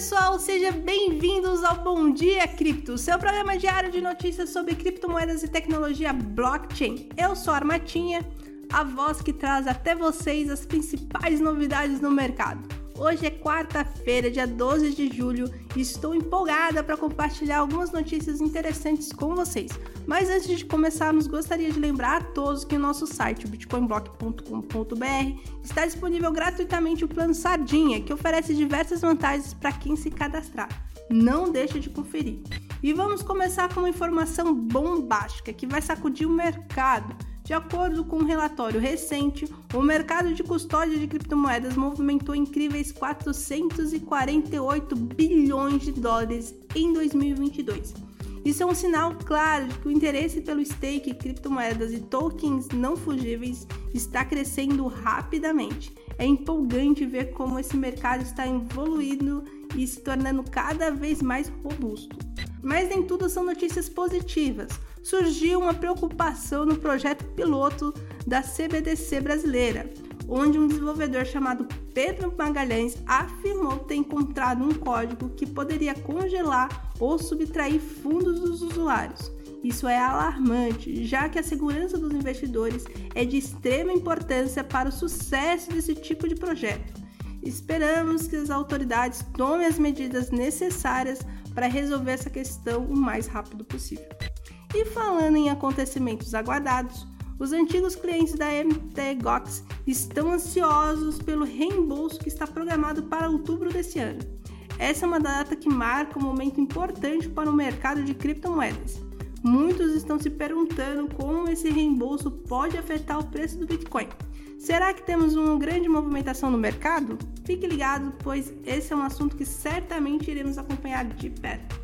pessoal, sejam bem-vindos ao Bom Dia Cripto, seu programa diário de notícias sobre criptomoedas e tecnologia blockchain. Eu sou a Armatinha, a voz que traz até vocês as principais novidades no mercado. Hoje é quarta-feira, dia 12 de julho, e estou empolgada para compartilhar algumas notícias interessantes com vocês. Mas antes de começarmos, gostaria de lembrar a todos que o nosso site, bitcoinblock.com.br, está disponível gratuitamente o plano Sardinha, que oferece diversas vantagens para quem se cadastrar. Não deixe de conferir. E vamos começar com uma informação bombástica que vai sacudir o mercado. De acordo com um relatório recente, o mercado de custódia de criptomoedas movimentou incríveis 448 bilhões de dólares em 2022. Isso é um sinal claro de que o interesse pelo stake, criptomoedas e tokens não fugíveis está crescendo rapidamente. É empolgante ver como esse mercado está evoluindo e se tornando cada vez mais robusto. Mas nem tudo são notícias positivas surgiu uma preocupação no projeto piloto da CBDC brasileira, onde um desenvolvedor chamado Pedro Magalhães afirmou ter encontrado um código que poderia congelar ou subtrair fundos dos usuários. Isso é alarmante, já que a segurança dos investidores é de extrema importância para o sucesso desse tipo de projeto. Esperamos que as autoridades tomem as medidas necessárias para resolver essa questão o mais rápido possível. E falando em acontecimentos aguardados, os antigos clientes da MTGOX estão ansiosos pelo reembolso que está programado para outubro desse ano. Essa é uma data que marca um momento importante para o mercado de criptomoedas. Muitos estão se perguntando como esse reembolso pode afetar o preço do Bitcoin. Será que temos uma grande movimentação no mercado? Fique ligado, pois esse é um assunto que certamente iremos acompanhar de perto.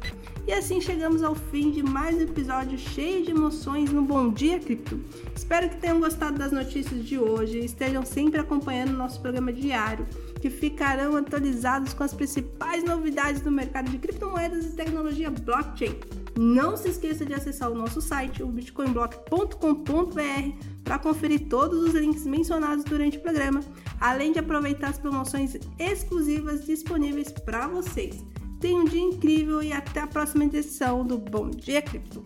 E assim chegamos ao fim de mais um episódio cheio de emoções no Bom Dia Cripto. Espero que tenham gostado das notícias de hoje e estejam sempre acompanhando o nosso programa diário, que ficarão atualizados com as principais novidades do mercado de criptomoedas e tecnologia blockchain. Não se esqueça de acessar o nosso site, o bitcoinblock.com.br, para conferir todos os links mencionados durante o programa, além de aproveitar as promoções exclusivas disponíveis para vocês. Tenha um dia incrível e até a próxima edição do Bom Dia Cripto.